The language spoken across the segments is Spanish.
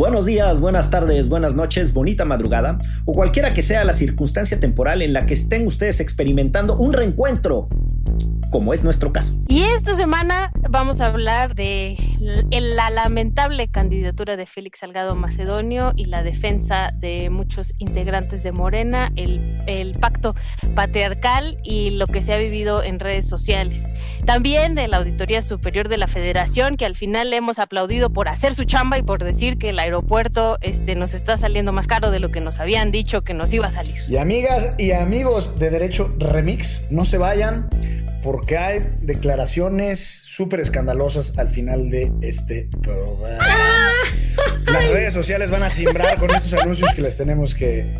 Buenos días, buenas tardes, buenas noches, bonita madrugada o cualquiera que sea la circunstancia temporal en la que estén ustedes experimentando un reencuentro, como es nuestro caso. Y esta semana vamos a hablar de la lamentable candidatura de Félix Salgado Macedonio y la defensa de muchos integrantes de Morena, el, el pacto patriarcal y lo que se ha vivido en redes sociales. También de la Auditoría Superior de la Federación, que al final le hemos aplaudido por hacer su chamba y por decir que el aeropuerto este, nos está saliendo más caro de lo que nos habían dicho que nos iba a salir. Y amigas y amigos de Derecho Remix, no se vayan porque hay declaraciones súper escandalosas al final de este programa. Las redes sociales van a simbrar con estos anuncios que les tenemos que,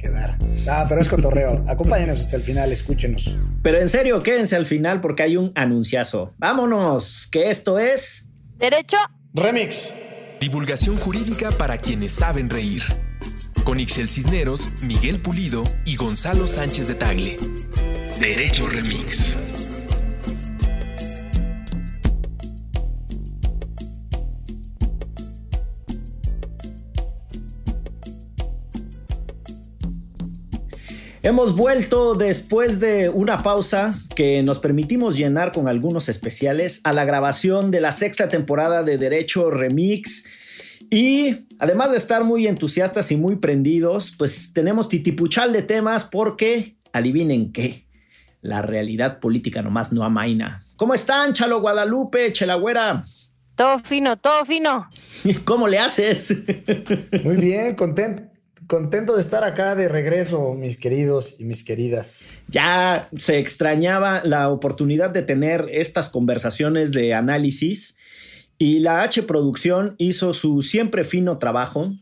que, dar. Ah, pero es cotorreo. Acompáñenos hasta el final, escúchenos. Pero en serio, quédense al final porque hay un anunciazo. Vámonos, que esto es... Derecho Remix. Divulgación jurídica para quienes saben reír. Con Ixel Cisneros, Miguel Pulido y Gonzalo Sánchez de Tagle. Derecho Remix. Hemos vuelto después de una pausa que nos permitimos llenar con algunos especiales a la grabación de la sexta temporada de Derecho Remix. Y además de estar muy entusiastas y muy prendidos, pues tenemos titipuchal de temas porque, adivinen qué, la realidad política nomás no amaina. ¿Cómo están, Chalo Guadalupe, Chelagüera? Todo fino, todo fino. ¿Cómo le haces? Muy bien, contento contento de estar acá de regreso, mis queridos y mis queridas. Ya se extrañaba la oportunidad de tener estas conversaciones de análisis y la H Producción hizo su siempre fino trabajo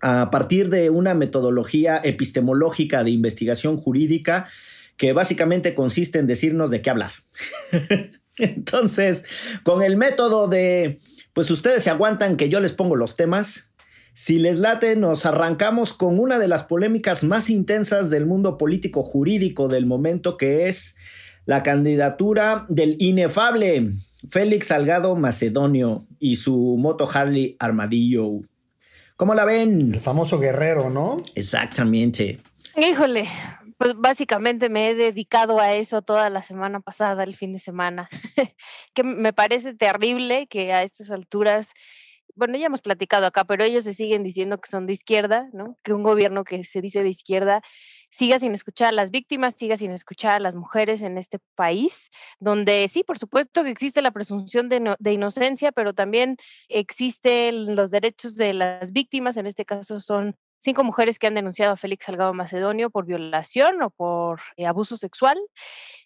a partir de una metodología epistemológica de investigación jurídica que básicamente consiste en decirnos de qué hablar. Entonces, con el método de, pues ustedes se aguantan que yo les pongo los temas, si les late, nos arrancamos con una de las polémicas más intensas del mundo político jurídico del momento, que es la candidatura del inefable Félix Salgado Macedonio y su moto Harley Armadillo. ¿Cómo la ven? El famoso guerrero, ¿no? Exactamente. Híjole, pues básicamente me he dedicado a eso toda la semana pasada, el fin de semana, que me parece terrible que a estas alturas bueno, ya hemos platicado acá, pero ellos se siguen diciendo que son de izquierda, ¿no? Que un gobierno que se dice de izquierda siga sin escuchar a las víctimas, siga sin escuchar a las mujeres en este país, donde sí, por supuesto que existe la presunción de, inocencia, pero también existen los derechos de las víctimas, en este caso son cinco mujeres que han denunciado a Félix Salgado Macedonio por violación o por eh, abuso sexual.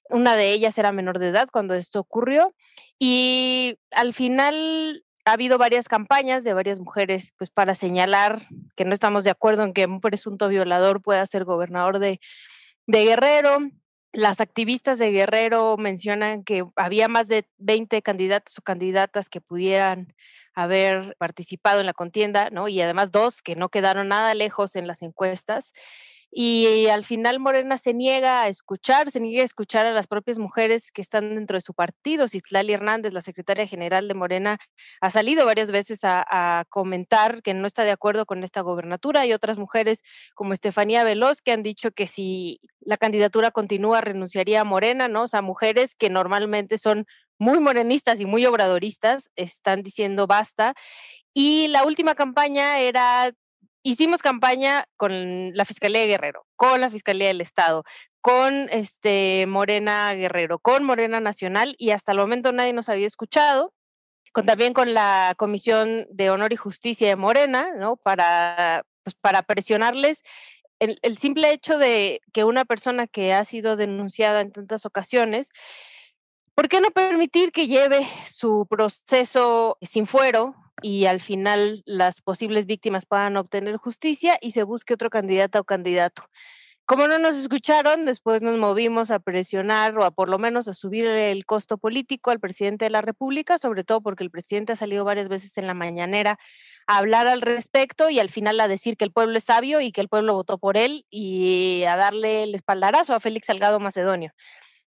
Una de ellas era menor de edad cuando esto ocurrió y al final ha habido varias campañas de varias mujeres pues para señalar que no estamos de acuerdo en que un presunto violador pueda ser gobernador de, Guerrero. Las activistas de Guerrero mencionan que había más de 20 candidatos o candidatas que pudieran haber participado en la contienda, ¿no? Y además dos que no quedaron nada lejos en las encuestas y al final Morena se niega a escuchar, se niega a escuchar a las propias mujeres que están dentro de su partido. Citlali Hernández, la secretaria general de Morena, ha salido varias veces a, a, comentar que no está de acuerdo con esta gobernatura y otras mujeres como Estefanía Veloz que han dicho que si la candidatura continúa renunciaría a Morena, ¿no? O sea, mujeres que normalmente son muy morenistas y muy obradoristas están diciendo basta. Y la última campaña era hicimos campaña con la Fiscalía de Guerrero, con la Fiscalía del Estado, con este Morena Guerrero, con Morena Nacional y hasta el momento nadie nos había escuchado. Con, también con la Comisión de Honor y Justicia de Morena, ¿no? Para, pues, para presionarles el, el, simple hecho de que una persona que ha sido denunciada en tantas ocasiones, ¿por qué no permitir que lleve su proceso sin fuero, y al final las posibles víctimas puedan obtener justicia y se busque otro candidato o candidato. Como no nos escucharon, después nos movimos a presionar o a por lo menos a subir el costo político al presidente de la República, sobre todo porque el presidente ha salido varias veces en la mañanera a hablar al respecto y al final a decir que el pueblo es sabio y que el pueblo votó por él y a darle el espaldarazo a Félix Salgado Macedonio.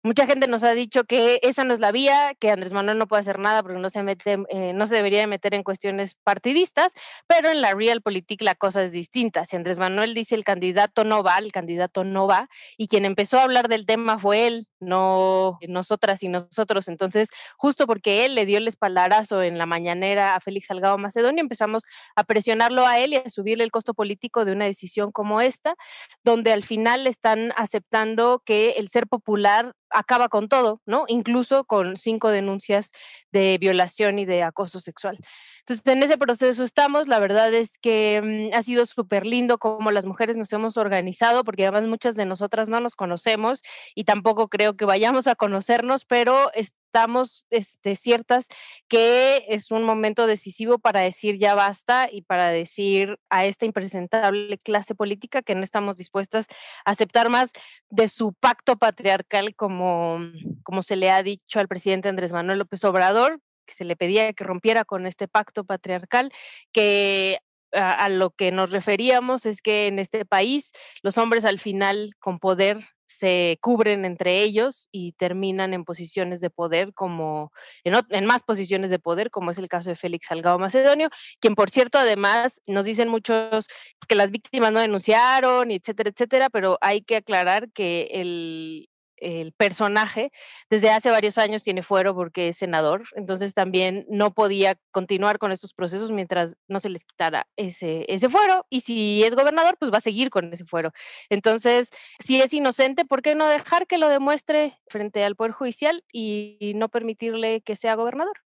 Mucha gente nos ha dicho que esa no es la vía, que Andrés Manuel no puede hacer nada porque no se mete, eh, no se debería meter en cuestiones partidistas, pero en la realpolitik la cosa es distinta. Si Andrés Manuel dice el candidato no va, el candidato no va, y quien empezó a hablar del tema fue él, no nosotras y nosotros. Entonces, justo porque él le dio el espaldarazo en la mañanera a Félix Salgado Macedonio, empezamos a presionarlo a él y a subirle el costo político de una decisión como esta, donde al final están aceptando que el ser popular acaba con todo, ¿no? Incluso con cinco denuncias de violación y de acoso sexual. Entonces, en ese proceso estamos. La verdad es que mm, ha sido súper lindo cómo las mujeres nos hemos organizado, porque además muchas de nosotras no nos conocemos y tampoco creo que vayamos a conocernos, pero estamos este, ciertas que es un momento decisivo para decir ya basta y para decir a esta impresentable clase política que no estamos dispuestas a aceptar más de su pacto patriarcal como, como se le ha dicho al presidente Andrés Manuel López Obrador, que se le pedía que rompiera con este pacto patriarcal, que a, lo que nos referíamos es que en este país los hombres al final con poder se cubren entre ellos y terminan en posiciones de poder como en, más posiciones de poder como es el caso de Félix Salgado Macedonio quien por cierto además nos dicen muchos que las víctimas no denunciaron etcétera etcétera pero hay que aclarar que el el personaje, desde hace varios años tiene fuero porque es senador, entonces también no podía continuar con estos procesos mientras no se les quitara ese, ese fuero y si es gobernador, pues va a seguir con ese fuero. Entonces, si es inocente, ¿por qué no dejar que lo demuestre frente al Poder Judicial y no permitirle que sea gobernador?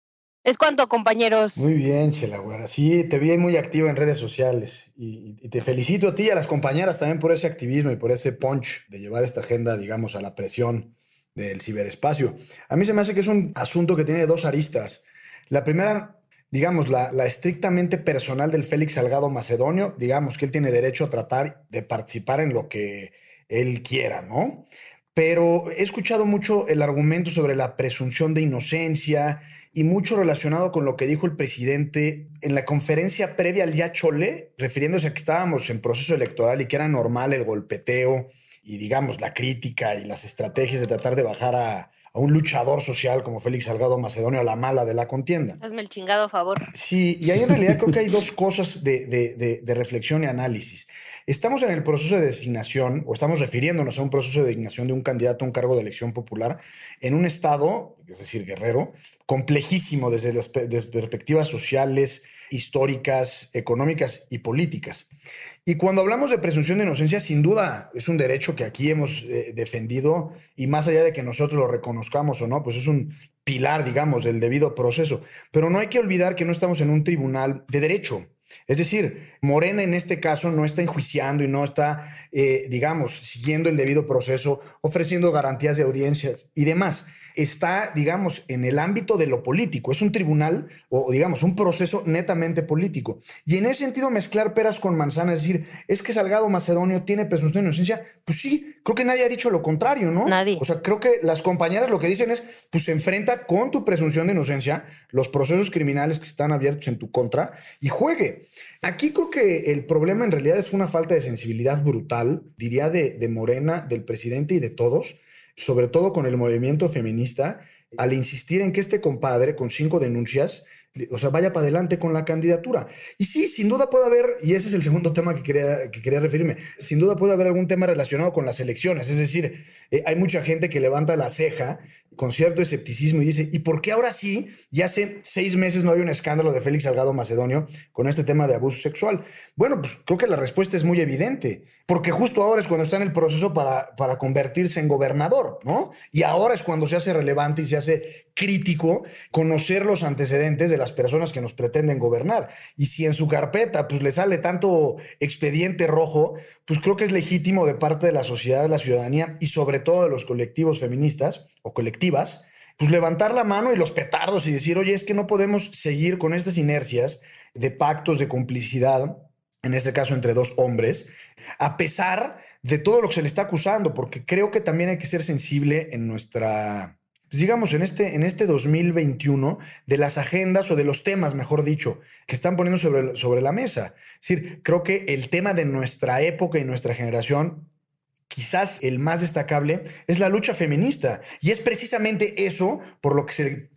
Es cuanto, compañeros. Muy bien, Chelaguara. Sí, te vi muy activa en redes sociales y, te felicito a ti y a las compañeras también por ese activismo y por ese punch de llevar esta agenda, digamos, a la presión del ciberespacio. A mí se me hace que es un asunto que tiene dos aristas. La primera, digamos, la, la estrictamente personal del Félix Salgado Macedonio, digamos que él tiene derecho a tratar de participar en lo que él quiera, ¿no? Pero he escuchado mucho el argumento sobre la presunción de inocencia y mucho relacionado con lo que dijo el presidente en la conferencia previa al Ya Chole, refiriéndose a que estábamos en proceso electoral y que era normal el golpeteo y digamos la crítica y las estrategias de tratar de bajar a, a un luchador social como Félix Salgado Macedonio a la mala de la contienda. Hazme el chingado favor. Sí, y ahí en realidad creo que hay dos cosas de, de, de, reflexión y análisis. Estamos en el proceso de designación, o estamos refiriéndonos a un proceso de designación de un candidato a un cargo de elección popular en un estado, es decir, guerrero, complejísimo desde las perspectivas sociales, históricas, económicas y políticas. Y cuando hablamos de presunción de inocencia, sin duda es un derecho que aquí hemos eh, defendido y más allá de que nosotros lo reconozcamos o no, pues es un pilar, digamos, del debido proceso. Pero no hay que olvidar que no estamos en un tribunal de derecho. Es decir, Morena en este caso no está enjuiciando y no está, eh, digamos, siguiendo el debido proceso, ofreciendo garantías de audiencias y demás está, digamos, en el ámbito de lo político. Es un tribunal o, digamos, un proceso netamente político. Y en ese sentido, mezclar peras con manzanas, es decir, es que Salgado Macedonio tiene presunción de inocencia. Pues sí, creo que nadie ha dicho lo contrario, ¿no? Nadie. O sea, creo que las compañeras lo que dicen es, pues se enfrenta con tu presunción de inocencia los procesos criminales que están abiertos en tu contra y juegue. Aquí creo que el problema en realidad es una falta de sensibilidad brutal, diría, de, Morena, del presidente y de todos sobre todo con el movimiento feminista, al insistir en que este compadre, con cinco denuncias, o sea, vaya para adelante con la candidatura. Y sí, sin duda puede haber, y ese es el segundo tema que quería, que quería referirme, sin duda puede haber algún tema relacionado con las elecciones. Es decir, eh, hay mucha gente que levanta la ceja con cierto escepticismo y dice, ¿y por qué ahora sí? Y hace seis meses no había un escándalo de Félix Salgado Macedonio con este tema de abuso sexual. Bueno, pues creo que la respuesta es muy evidente, porque justo ahora es cuando está en el proceso para, para convertirse en gobernador, ¿no? Y ahora es cuando se hace relevante y se hace crítico conocer los antecedentes de las personas que nos pretenden gobernar. Y si en su carpeta pues le sale tanto expediente rojo, pues creo que es legítimo de parte de la sociedad, de la ciudadanía y sobre todo de los colectivos feministas o pues levantar la mano y los petardos y decir, oye, es que no podemos seguir con estas inercias de pactos de complicidad, en este caso entre dos hombres, a pesar de todo lo que se le está acusando, porque creo que también hay que ser sensible en nuestra pues, digamos, en este, en este 2021, de las agendas o de los temas, mejor dicho, que están poniendo sobre, sobre la mesa. Es decir, creo que el tema de nuestra época y nuestra generación quizás el más destacable, es la lucha feminista. Y es precisamente eso por lo que se,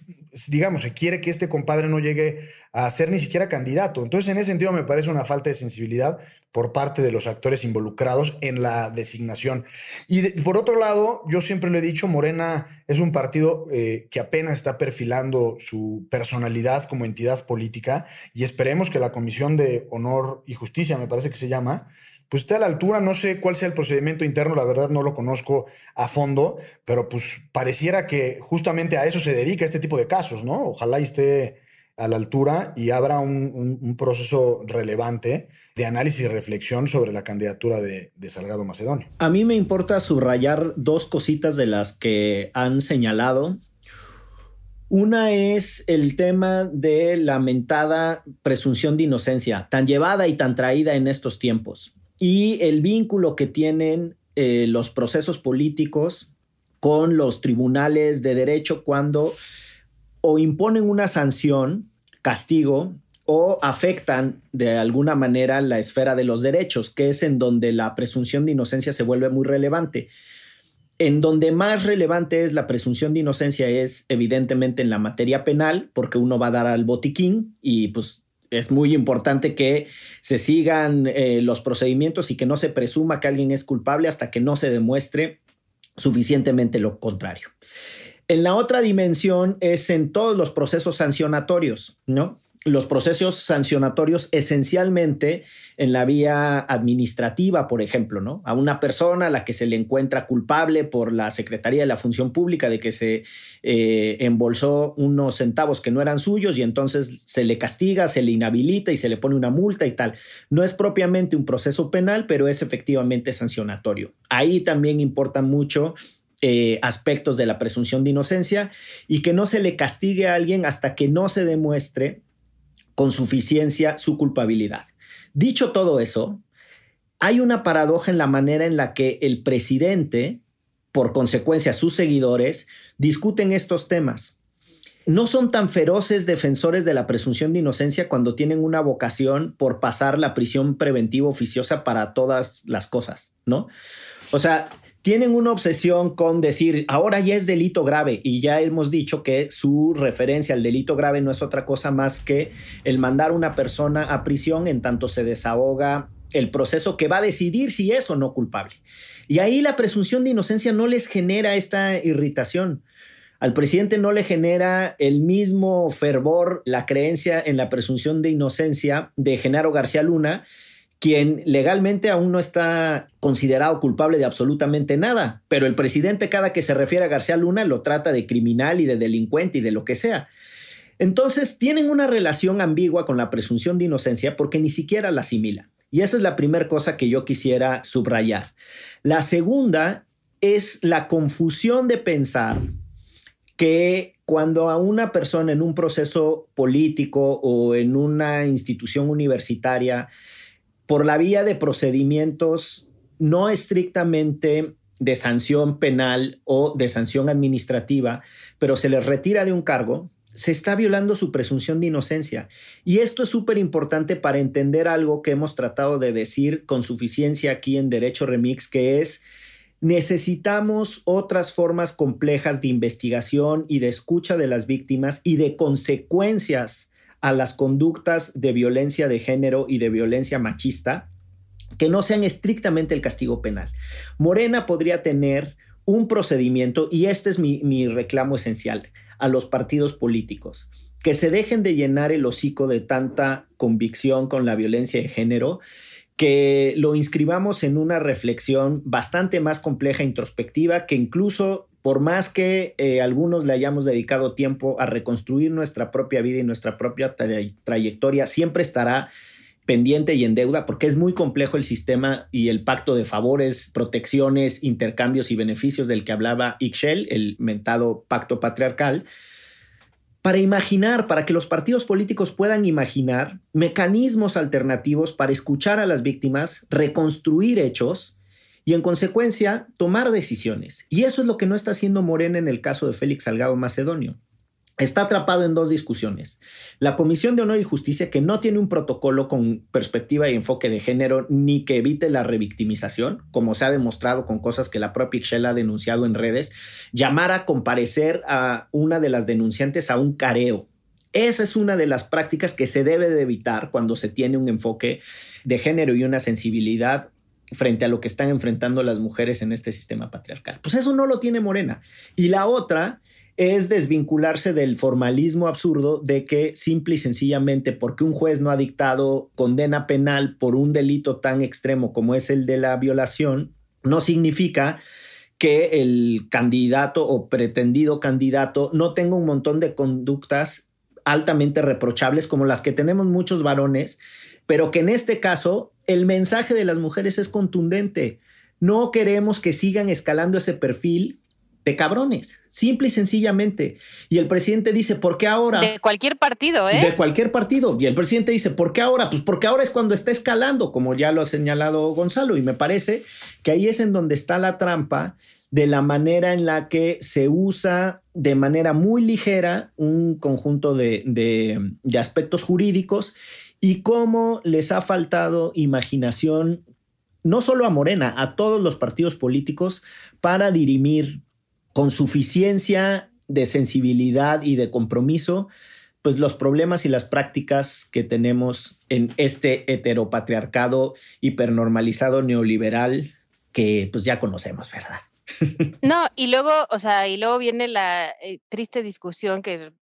digamos, se quiere que este compadre no llegue a ser ni siquiera candidato. Entonces, en ese sentido, me parece una falta de sensibilidad por parte de los actores involucrados en la designación. Y por otro lado, yo siempre lo he dicho, Morena es un partido eh, que apenas está perfilando su personalidad como entidad política y esperemos que la Comisión de Honor y Justicia, me parece que se llama, pues esté a la altura, no sé cuál sea el procedimiento interno, la verdad no lo conozco a fondo, pero pues pareciera que justamente a eso se dedica este tipo de casos, ¿no? Ojalá esté a la altura y abra un, proceso relevante de análisis y reflexión sobre la candidatura de, de, Salgado Macedonio. A mí me importa subrayar dos cositas de las que han señalado. Una es el tema de la mentada presunción de inocencia, tan llevada y tan traída en estos tiempos y el vínculo que tienen eh, los procesos políticos con los tribunales de derecho cuando o imponen una sanción, castigo, o afectan de alguna manera la esfera de los derechos, que es en donde la presunción de inocencia se vuelve muy relevante. En donde más relevante es la presunción de inocencia es evidentemente en la materia penal, porque uno va a dar al botiquín y pues es muy importante que se sigan eh, los procedimientos y que no se presuma que alguien es culpable hasta que no se demuestre suficientemente lo contrario. En la otra dimensión es en todos los procesos sancionatorios, ¿no? Los procesos sancionatorios esencialmente en la vía administrativa, por ejemplo, ¿no? A una persona a la que se le encuentra culpable por la Secretaría de la Función Pública de que se eh, embolsó unos centavos que no eran suyos y entonces se le castiga, se le inhabilita y se le pone una multa y tal. No es propiamente un proceso penal, pero es efectivamente sancionatorio. Ahí también importa mucho eh, aspectos de la presunción de inocencia y que no se le castigue a alguien hasta que no se demuestre con suficiencia su culpabilidad. Dicho todo eso, hay una paradoja en la manera en la que el presidente, por consecuencia sus seguidores, discuten estos temas. No son tan feroces defensores de la presunción de inocencia cuando tienen una vocación por pasar la prisión preventiva oficiosa para todas las cosas, ¿no? O sea, tienen una obsesión con decir, ahora ya es delito grave y ya hemos dicho que su referencia al delito grave no es otra cosa más que el mandar a una persona a prisión en tanto se desahoga el proceso que va a decidir si es o no culpable. Y ahí la presunción de inocencia no les genera esta irritación. Al presidente no le genera el mismo fervor la creencia en la presunción de inocencia de Genaro García Luna, quien legalmente aún no está considerado culpable de absolutamente nada, pero el presidente cada que se refiere a García Luna lo trata de criminal y de delincuente y de lo que sea. Entonces tienen una relación ambigua con la presunción de inocencia porque ni siquiera la asimilan. Y esa es la primera cosa que yo quisiera subrayar. La segunda es la confusión de pensar que cuando a una persona en un proceso político o en una institución universitaria por la vía de procedimientos no estrictamente de sanción penal o de sanción administrativa, pero se les retira de un cargo, se está violando su presunción de inocencia. Y esto es súper importante para entender algo que hemos tratado de decir con suficiencia aquí en Derecho Remix, que es necesitamos otras formas complejas de investigación y de escucha de las víctimas y de consecuencias a las conductas de violencia de género y de violencia machista que no sean estrictamente el castigo penal. Morena podría tener un procedimiento, y este es mi, reclamo esencial, a los partidos políticos, que se dejen de llenar el hocico de tanta convicción con la violencia de género que lo inscribamos en una reflexión bastante más compleja e introspectiva que incluso por más que eh, algunos le hayamos dedicado tiempo a reconstruir nuestra propia vida y nuestra propia trayectoria, siempre estará pendiente y en deuda porque es muy complejo el sistema y el pacto de favores, protecciones, intercambios y beneficios del que hablaba Ixchel, el mentado pacto patriarcal, para imaginar, para que los partidos políticos puedan imaginar mecanismos alternativos para escuchar a las víctimas, reconstruir hechos y en consecuencia tomar decisiones. Y eso es lo que no está haciendo Morena en el caso de Félix Salgado Macedonio. está atrapado en dos discusiones. La Comisión de Honor y Justicia, que no tiene un protocolo con perspectiva y enfoque de género ni que evite la revictimización, como se ha demostrado con cosas que la propia Ixchel ha denunciado en redes, llamar a comparecer a una de las denunciantes a un careo. Esa es una de las prácticas que se debe de evitar cuando se tiene un enfoque de género y una sensibilidad frente a lo que están enfrentando las mujeres en este sistema patriarcal. Pues eso no lo tiene Morena. Y la otra es desvincularse del formalismo absurdo de que simple y sencillamente porque un juez no ha dictado condena penal por un delito tan extremo como es el de la violación, no significa que el candidato o pretendido candidato no tenga un montón de conductas altamente reprochables como las que tenemos muchos varones, pero que en este caso el mensaje de las mujeres es contundente. No queremos que sigan escalando ese perfil de cabrones, simple y sencillamente. Y el presidente dice, ¿por qué ahora? De cualquier partido, ¿eh? De cualquier partido. Y el presidente dice, ¿por qué ahora? Pues porque ahora es cuando está escalando, como ya lo ha señalado Gonzalo. Y me parece que ahí es en donde está la trampa de la manera en la que se usa de manera muy ligera un conjunto de, de, de aspectos jurídicos y cómo les ha faltado imaginación no solo a Morena, a todos los partidos políticos para dirimir con suficiencia de sensibilidad y de compromiso, pues los problemas y las prácticas que tenemos en este heteropatriarcado hipernormalizado neoliberal que pues ya conocemos, ¿verdad? No, y luego, o sea, y luego viene la eh, triste discusión que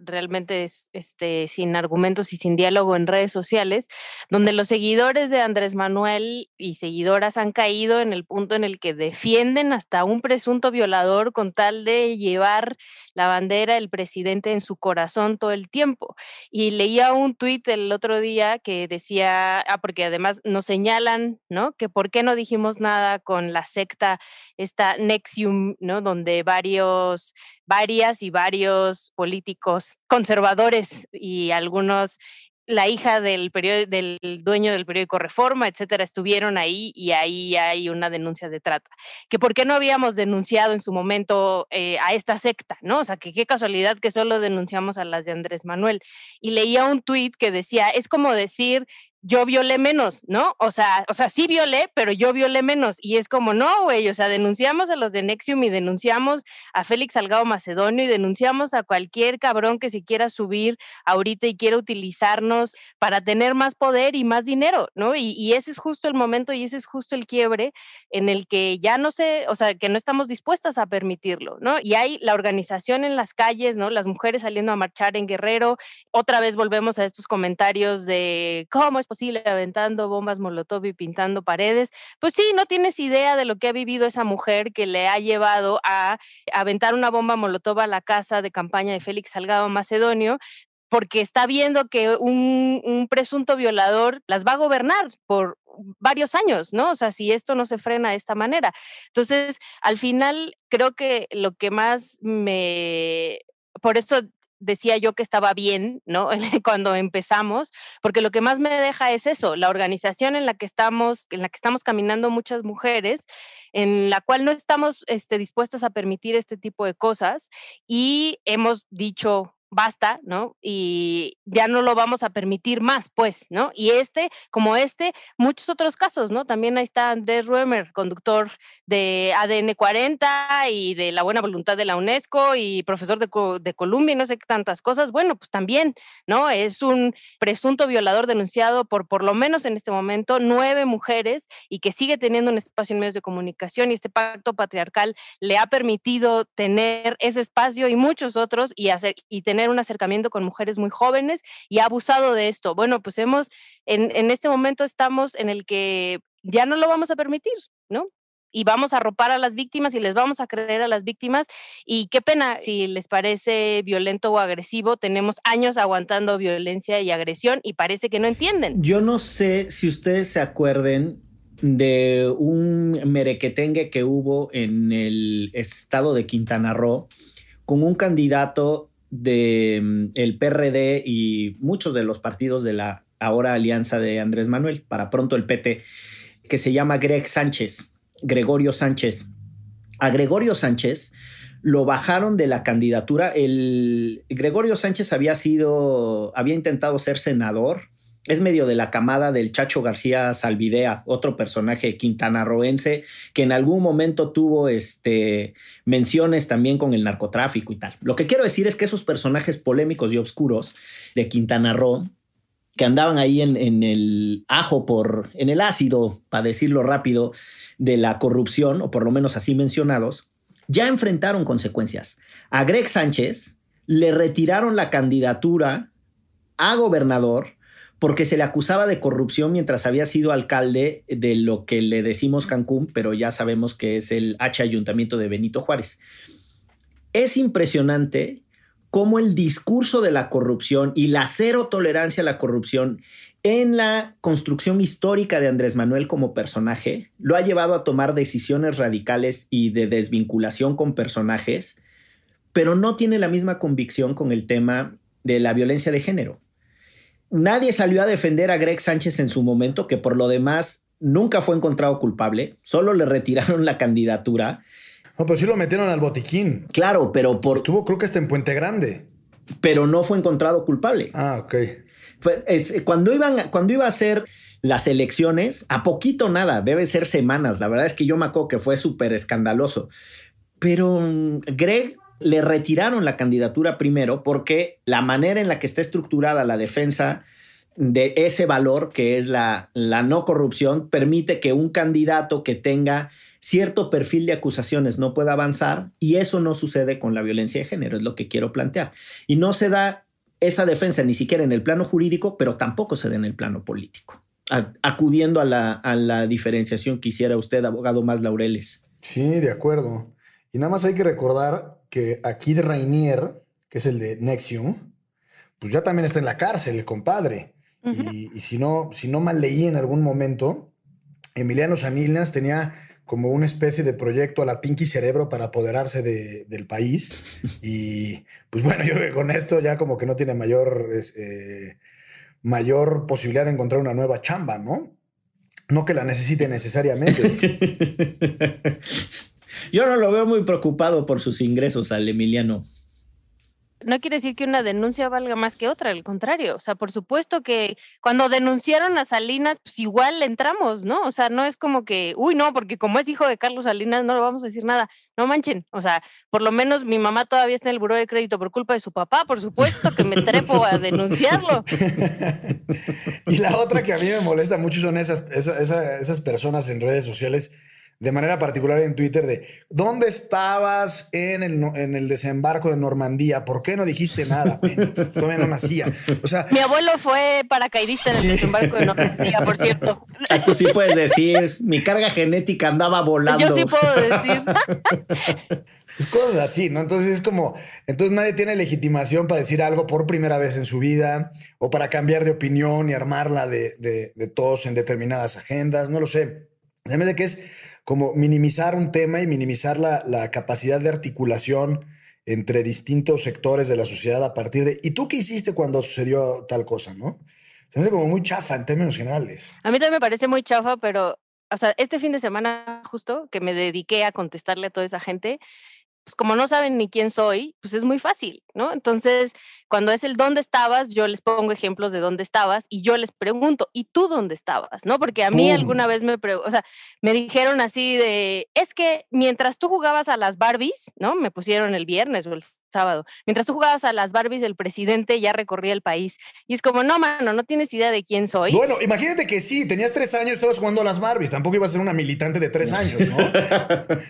realmente es, este, sin argumentos y sin diálogo en redes sociales, donde los seguidores de Andrés Manuel y seguidoras han caído en el punto en el que defienden hasta un presunto violador con tal de llevar la bandera del presidente en su corazón todo el tiempo. Y leía un tuit el otro día que decía, ah, porque además nos señalan, ¿no? Que por qué no dijimos nada con la secta, esta Nexium, ¿no? Donde varios varias y varios políticos conservadores y algunos la hija del, del dueño del periódico Reforma, etcétera, estuvieron ahí y ahí hay una denuncia de trata. Que por qué no habíamos denunciado en su momento eh, a esta secta, ¿no? O sea, qué casualidad que solo denunciamos a las de Andrés Manuel. Y leía un tuit que decía, es como decir yo violé menos, ¿no? O sea, o sea, sí violé, pero yo violé menos. Y es como, no, güey, o sea, denunciamos a los de Nexium y denunciamos a Félix Salgado Macedonio y denunciamos a cualquier cabrón que se quiera subir ahorita y quiera utilizarnos para tener más poder y más dinero, ¿no? Y, y ese es justo el momento y ese es justo el quiebre en el que ya no sé, o sea, que no estamos dispuestas a permitirlo, ¿no? Y hay la organización en las calles, ¿no? Las mujeres saliendo a marchar en Guerrero. Otra vez volvemos a estos comentarios de cómo es posible aventando bombas molotov y pintando paredes. Pues sí, no tienes idea de lo que ha vivido esa mujer que le ha llevado a aventar una bomba molotov a la casa de campaña de Félix Salgado Macedonio, porque está viendo que un, un, presunto violador las va a gobernar por varios años, ¿no? O sea, si esto no se frena de esta manera. Entonces, al final, creo que lo que más me... Por esto decía yo que estaba bien, ¿no? Cuando empezamos, porque lo que más me deja es eso, la organización en la que estamos, en la que estamos caminando muchas mujeres, en la cual no estamos este, dispuestas a permitir este tipo de cosas y hemos dicho basta, ¿no? Y ya no lo vamos a permitir más, pues, ¿no? Y este, como este, muchos otros casos, ¿no? También ahí está Andrés Ruemer, conductor de ADN 40 y de la buena voluntad de la UNESCO y profesor de, de Columbia y no sé qué tantas cosas. Bueno, pues también, ¿no? Es un presunto violador denunciado por, por lo menos en este momento, nueve mujeres y que sigue teniendo un espacio en medios de comunicación y este pacto patriarcal le ha permitido tener ese espacio y muchos otros y hacer y tener un acercamiento con mujeres muy jóvenes y ha abusado de esto. Bueno, pues hemos, en, en este momento estamos en el que ya no lo vamos a permitir, ¿no? y vamos a arropar a las víctimas y les vamos a creer a las víctimas. Y qué pena si les parece violento o agresivo, tenemos años aguantando violencia y agresión y parece que no entienden. Yo no sé si ustedes se acuerden de un merequetengue que hubo en el estado de Quintana Roo con un candidato del mm, el PRD y muchos de los partidos de la ahora alianza de Andrés Manuel, para pronto el PT, que se llama Greg Sánchez, Gregorio Sánchez. A Gregorio Sánchez lo bajaron de la candidatura. El Gregorio Sánchez había sido, había intentado ser senador. Es medio de la camada del Chacho García Salvidea, otro personaje quintanarroense que en algún momento tuvo este, menciones también con el narcotráfico y tal. Lo que quiero decir es que esos personajes polémicos y oscuros de Quintana Roo, que andaban ahí en, el ajo por, en el ácido, para decirlo rápido, de la corrupción, o por lo menos así mencionados, ya enfrentaron consecuencias. A Greg Sánchez le retiraron la candidatura a gobernador porque se le acusaba de corrupción mientras había sido alcalde de lo que le decimos Cancún, pero ya sabemos que es el H ayuntamiento de Benito Juárez. Es impresionante cómo el discurso de la corrupción y la cero tolerancia a la corrupción en la construcción histórica de Andrés Manuel como personaje lo ha llevado a tomar decisiones radicales y de desvinculación con personajes, pero no tiene la misma convicción con el tema de la violencia de género. Nadie salió a defender a Greg Sánchez en su momento, que por lo demás nunca fue encontrado culpable, solo le retiraron la candidatura. No, pero sí lo metieron al botiquín. Claro, pero por... Estuvo creo que hasta en Puente Grande. Pero no fue encontrado culpable. Ah, ok cuando, iban, cuando iba a ser las elecciones, a poquito nada, debe ser semanas. La verdad es que yo me acuerdo que fue súper escandaloso. Pero mm, Greg le retiraron la candidatura primero porque la manera en la que está estructurada la defensa de ese valor que es la, la no corrupción permite que un candidato que tenga cierto perfil de acusaciones no pueda avanzar y eso no sucede con la violencia de género, es lo que quiero plantear. Y no se da esa defensa ni siquiera en el plano jurídico, pero tampoco se da en el plano político, acudiendo a la, diferenciación que hiciera usted, abogado más Laureles. Sí, de acuerdo. Y nada más hay que recordar que aquí de Rainier, que es el de Nexium, pues ya también está en la cárcel, el compadre. y, y, si, no, si no mal leí en algún momento, Emiliano Sanilas tenía como una especie de proyecto a la Pinky Cerebro para apoderarse del país. Y pues bueno, yo creo que con esto ya como que no tiene mayor, eh, mayor posibilidad de encontrar una nueva chamba, ¿no? No que la necesite necesariamente. yo no lo veo muy preocupado por sus ingresos al Emiliano no quiere decir que una denuncia valga más que otra, al contrario. O sea, por supuesto que cuando denunciaron a Salinas, pues igual entramos, ¿no? O sea, no es como que, uy, no, porque como es hijo de Carlos Salinas, no le vamos a decir nada. No manchen. O sea, por lo menos mi mamá todavía está en el buró de crédito por culpa de su papá, por supuesto que me trepo a denunciarlo. y la otra que a mí me molesta mucho son esas, esas personas en redes sociales de manera particular en Twitter de ¿dónde estabas en el, en el desembarco de Normandía? ¿Por qué no dijiste nada? Pues, todavía no nacía. O sea, mi abuelo fue paracaidista en el desembarco de Normandía, por cierto. Ah, tú sí puedes decir, mi carga genética andaba volando. Yo sí puedo decir. Es cosas así, ¿no? Entonces es como, entonces nadie tiene legitimación para decir algo por primera vez en su vida o para cambiar de opinión y armarla de, de, todos en determinadas agendas, no lo sé. Además de que es como minimizar un tema y minimizar la, capacidad de articulación entre distintos sectores de la sociedad a partir de, ¿y tú qué hiciste cuando sucedió tal cosa, no? Se me hace como muy chafa en términos generales. A mí también me parece muy chafa, pero, o sea, este fin de semana justo que me dediqué a contestarle a toda esa gente, pues como no saben ni quién soy, pues es muy fácil, ¿no? Entonces, cuando es el dónde estabas, yo les pongo ejemplos de dónde estabas y yo les pregunto, ¿y tú dónde estabas? ¿No? Porque a mí alguna vez me, o sea, me dijeron así de, es que mientras tú jugabas a las Barbies, ¿no? Me pusieron el viernes o el sábado. Mientras tú jugabas a las Barbies, el presidente ya recorría el país. Y es como, no, mano, no tienes idea de quién soy. Bueno, imagínate que sí, tenías tres años, estabas jugando a las Barbies. Tampoco ibas a ser una militante de tres años, ¿no?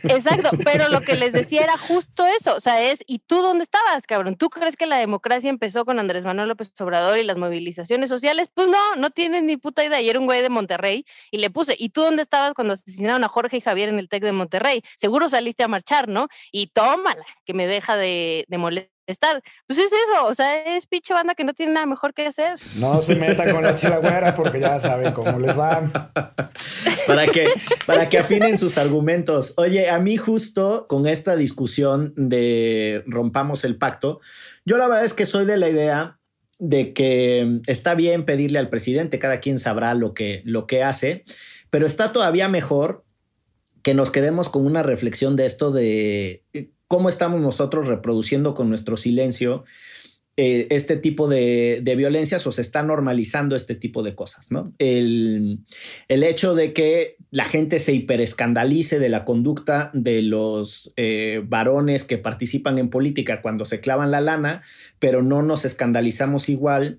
Exacto, pero lo que les decía era justo eso. O sea, es, ¿y tú dónde estabas, cabrón? ¿Tú crees que la democracia empezó con Andrés Manuel López Obrador y las movilizaciones sociales? Pues no, no tienes ni puta idea. Y era un güey de Monterrey y le puse, ¿y tú dónde estabas cuando asesinaron a Jorge y Javier en el TEC de Monterrey? Seguro saliste a marchar, ¿no? Y tómala, que me deja de, de molestar estar. Pues es eso, o sea, es pinche banda que no tiene nada mejor que hacer. No se metan con la chilagüera porque ya saben cómo les va. para que, para que afinen sus argumentos. Oye, a mí justo con esta discusión de rompamos el pacto, yo la verdad es que soy de la idea de que está bien pedirle al presidente, cada quien sabrá lo que, lo que hace, pero está todavía mejor que nos quedemos con una reflexión de esto de cómo estamos nosotros reproduciendo con nuestro silencio eh, este tipo de, violencias o se está normalizando este tipo de cosas. El, hecho de que la gente se hiperescandalice de la conducta de los eh, varones que participan en política cuando se clavan la lana, pero no nos escandalizamos igual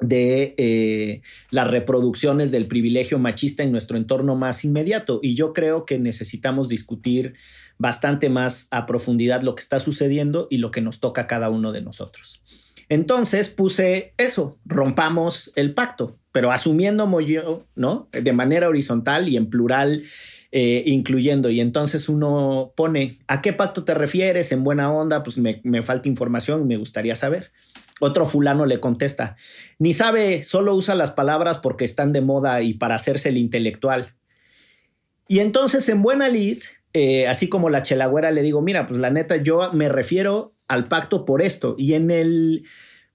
de eh, las reproducciones del privilegio machista en nuestro entorno más inmediato. Y yo creo que necesitamos discutir bastante más a profundidad lo que está sucediendo y lo que nos toca a cada uno de nosotros. Entonces puse eso, rompamos el pacto, pero asumiendo yo, ¿no? De manera horizontal y en plural, eh, incluyendo. Y entonces uno pone, ¿a qué pacto te refieres? En buena onda, pues me, me falta información y me gustaría saber. Otro fulano le contesta, ni sabe, solo usa las palabras porque están de moda y para hacerse el intelectual. Y entonces en buena lid, eh, así como la chelagüera le digo, mira, pues la neta, yo me refiero al pacto por esto. Y en el,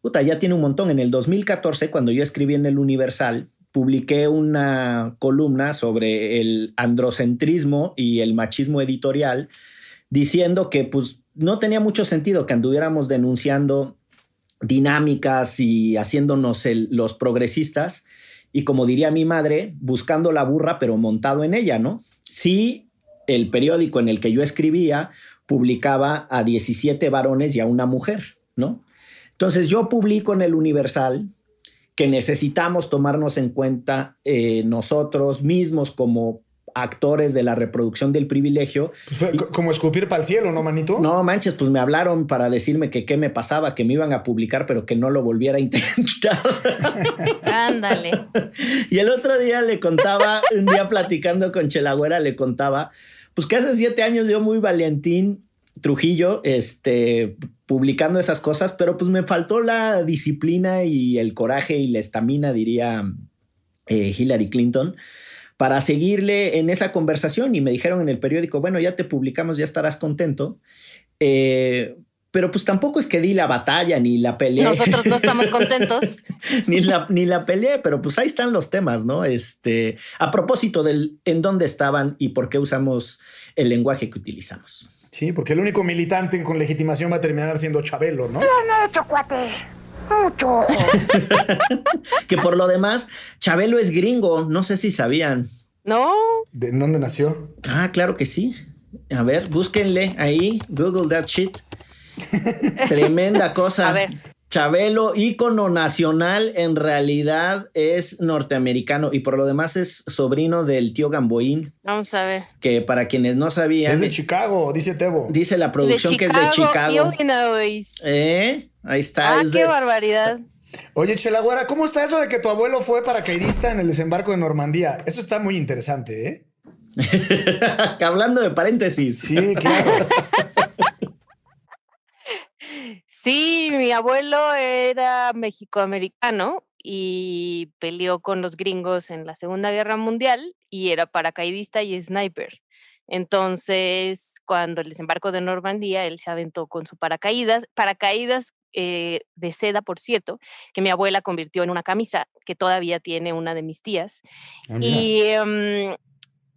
puta, ya tiene un montón, en el 2014, cuando yo escribí en el Universal, publiqué una columna sobre el androcentrismo y el machismo editorial, diciendo que pues no tenía mucho sentido que anduviéramos denunciando dinámicas y haciéndonos los progresistas y como diría mi madre, buscando la burra pero montado en ella, ¿no? Sí el periódico en el que yo escribía publicaba a 17 varones y a una mujer, ¿no? Entonces yo publico en el Universal que necesitamos tomarnos en cuenta eh, nosotros mismos como actores de la reproducción del privilegio. Pues fue como escupir para el cielo, ¿no, manito? No, manches, pues me hablaron para decirme que qué me pasaba, que me iban a publicar, pero que no lo volviera a intentar. Ándale. y el otro día le contaba, un día platicando con Chelagüera, le contaba, pues que hace siete años yo muy Valentín Trujillo, este, publicando esas cosas, pero pues me faltó la disciplina y el coraje y la estamina, diría eh, Hillary Clinton para seguirle en esa conversación y me dijeron en el periódico, bueno, ya te publicamos, ya estarás contento. Eh, pero pues tampoco es que di la batalla ni la peleé. Nosotros no estamos contentos. ni, la, ni la peleé, pero pues ahí están los temas, ¿no? Este, a propósito del en dónde estaban y por qué usamos el lenguaje que utilizamos. Sí, porque el único militante con legitimación va a terminar siendo Chabelo, ¿no? no, hecho, cuate mucho que por lo demás, Chabelo es gringo, no sé si sabían. No. ¿De dónde nació? Ah, claro que sí. A ver, búsquenle ahí, Google that shit. Tremenda cosa. A ver. Chabelo, ícono nacional, en realidad es norteamericano y por lo demás es sobrino del tío Gamboín. Vamos a ver. Que para quienes no sabían. Es de Chicago, dice Tebo. Dice la producción que es de Chicago. ¿Eh? Ahí está. Ah, qué barbaridad. Oye, Chelagüera, ¿cómo está eso de que tu abuelo fue paracaidista en el desembarco de Normandía? Eso está muy interesante, ¿eh? Hablando de paréntesis. Sí, claro. Sí, mi abuelo era mexicoamericano y peleó con los gringos en la Segunda Guerra Mundial y era paracaidista y sniper. Entonces, cuando el desembarco de Normandía, él se aventó con su paracaídas, paracaídas eh, de seda, por cierto, que mi abuela convirtió en una camisa, que todavía tiene una de mis tías. Ah, y em,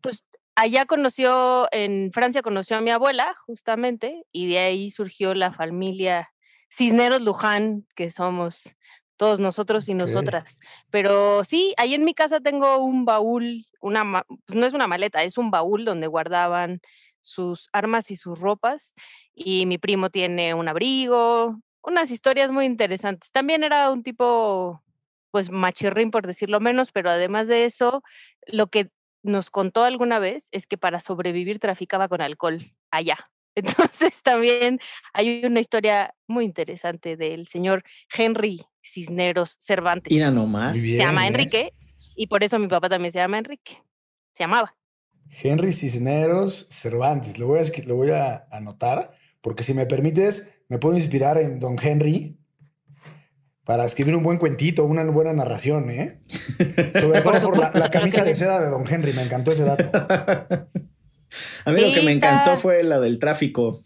pues allá conoció, en Francia conoció a mi abuela, justamente, y de ahí surgió la familia Cisneros Luján, que somos todos nosotros y nosotras. Pero sí, ahí en mi casa tengo un baúl, una pues no es una maleta, es un baúl donde guardaban sus armas y sus ropas. Y mi primo tiene un abrigo, unas historias muy interesantes. También era un tipo, pues machirrín por decirlo menos, pero además de eso, lo que nos contó alguna vez es que para sobrevivir traficaba con alcohol allá. Entonces también hay una historia muy interesante del señor Henry Cisneros Cervantes. Mira nomás. se llama ¿eh? Enrique y por eso mi papá también se llama Enrique. Se llamaba. Henry Cisneros Cervantes. Lo voy a, lo voy a anotar porque si me permites, me puedo inspirar en Don Henry para escribir un buen cuentito, una buena narración, ¿eh? Sobre todo por la camisa de seda de Don Henry. Me encantó ese dato. A mí lo que me encantó fue la del tráfico.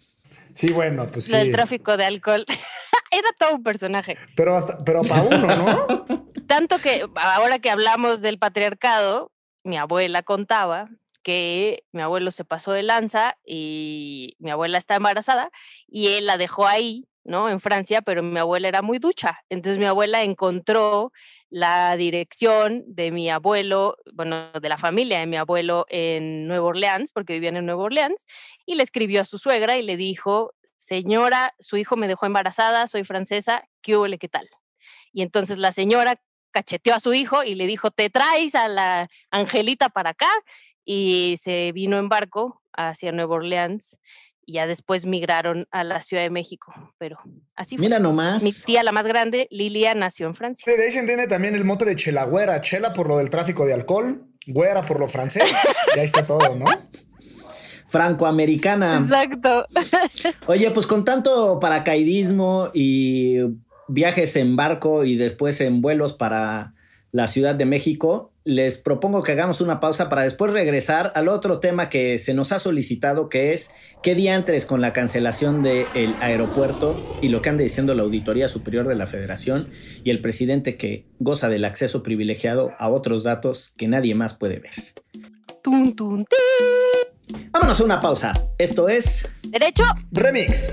Sí, bueno, pues sí. La del tráfico de alcohol. Era todo un personaje. Pero, hasta, pero para uno, ¿no? Tanto que ahora que hablamos del patriarcado, mi abuela contaba que mi abuelo se pasó de lanza y mi abuela está embarazada y él la dejó ahí, ¿no? En Francia, pero mi abuela era muy ducha. Entonces mi abuela encontró la dirección de mi abuelo, bueno, de la familia de mi abuelo en Nueva Orleans, porque vivían en Nueva Orleans, y le escribió a su suegra y le dijo, señora, su hijo me dejó embarazada, soy francesa, ¿qué huele, qué tal? Y entonces la señora cacheteó a su hijo y le dijo, te traes a la Angelita para acá. Y se vino en barco hacia Nueva Orleans y ya después migraron a la Ciudad de México. Pero así fue. Mira nomás. Mi tía, la más grande, Lilia, nació en Francia. De ahí se entiende también el mote de chelagüera. Chela por lo del tráfico de alcohol, güera por lo francés. y ahí está todo, ¿no? Francoamericana. Exacto. Oye, pues con tanto paracaidismo y viajes en barco y después en vuelos para la Ciudad de México, les propongo que hagamos una pausa para después regresar al otro tema que se nos ha solicitado, que es qué diantres con la cancelación del aeropuerto y lo que anda diciendo la Auditoría Superior de la Federación y el presidente que goza del acceso privilegiado a otros datos que nadie más puede ver. Tun, tun. Vámonos a una pausa. Esto es Derecho. Remix.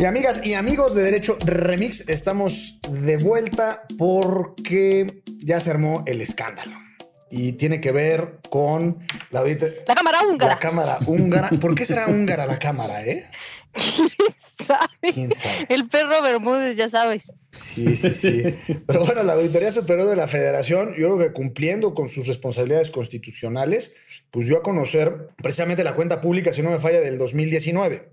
Y amigas y amigos de Derecho Remix, estamos de vuelta porque ya se armó el escándalo. Y tiene que ver con la La cámara húngara. La cámara húngara. ¿Por qué será húngara la cámara, eh? ¿Quién sabe? ¿Quién sabe? El perro Bermúdez, ya sabes. Sí, sí, sí. Pero bueno, la Auditoría Superior de la Federación, yo creo que cumpliendo con sus responsabilidades constitucionales, pues dio a conocer precisamente la cuenta pública, si no me falla, del 2019,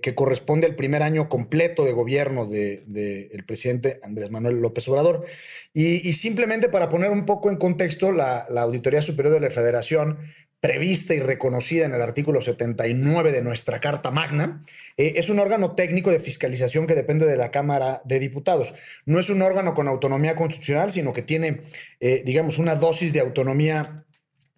que corresponde al primer año completo de gobierno del de, presidente Andrés Manuel López Obrador. Y, simplemente para poner un poco en contexto, la, la Auditoría Superior de la Federación prevista y reconocida en el artículo 79 de nuestra Carta Magna, eh, es un órgano técnico de fiscalización que depende de la Cámara de Diputados. No es un órgano con autonomía constitucional, sino que tiene, eh, digamos, una dosis de autonomía